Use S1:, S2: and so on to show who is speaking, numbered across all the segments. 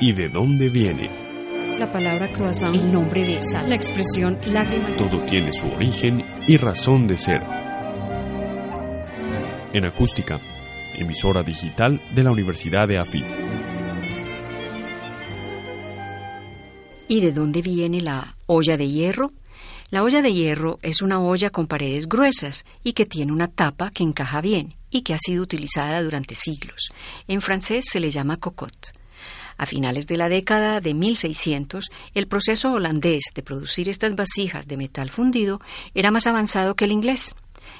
S1: ¿Y de dónde viene?
S2: La palabra croissant, el nombre de sal, la expresión lágrima.
S1: Todo tiene su origen y razón de ser. En acústica, emisora digital de la Universidad de AFIT.
S2: ¿Y de dónde viene la olla de hierro? La olla de hierro es una olla con paredes gruesas y que tiene una tapa que encaja bien y que ha sido utilizada durante siglos. En francés se le llama cocotte. A finales de la década de 1600, el proceso holandés de producir estas vasijas de metal fundido era más avanzado que el inglés.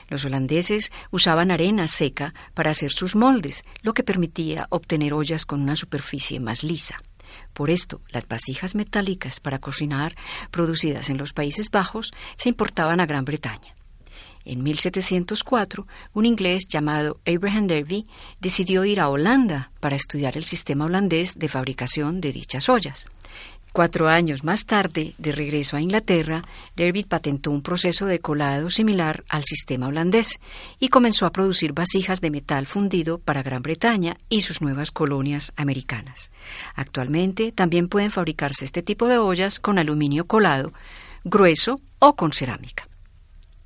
S2: Los holandeses usaban arena seca para hacer sus moldes, lo que permitía obtener ollas con una superficie más lisa. Por esto, las vasijas metálicas para cocinar producidas en los Países Bajos se importaban a Gran Bretaña. En 1704, un inglés llamado Abraham Derby decidió ir a Holanda para estudiar el sistema holandés de fabricación de dichas ollas. Cuatro años más tarde, de regreso a Inglaterra, Derby patentó un proceso de colado similar al sistema holandés y comenzó a producir vasijas de metal fundido para Gran Bretaña y sus nuevas colonias americanas. Actualmente también pueden fabricarse este tipo de ollas con aluminio colado, grueso o con cerámica.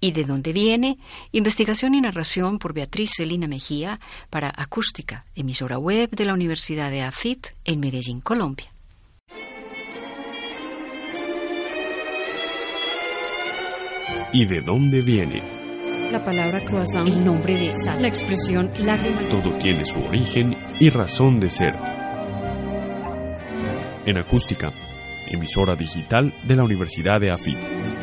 S2: ¿Y de dónde viene? Investigación y narración por Beatriz Celina Mejía para Acústica, emisora web de la Universidad de AFIT en Medellín, Colombia.
S1: ¿Y de dónde viene?
S2: La palabra croissant, el nombre de sal, la expresión lágrima.
S1: Todo tiene su origen y razón de ser. En acústica, emisora digital de la Universidad de AFIT.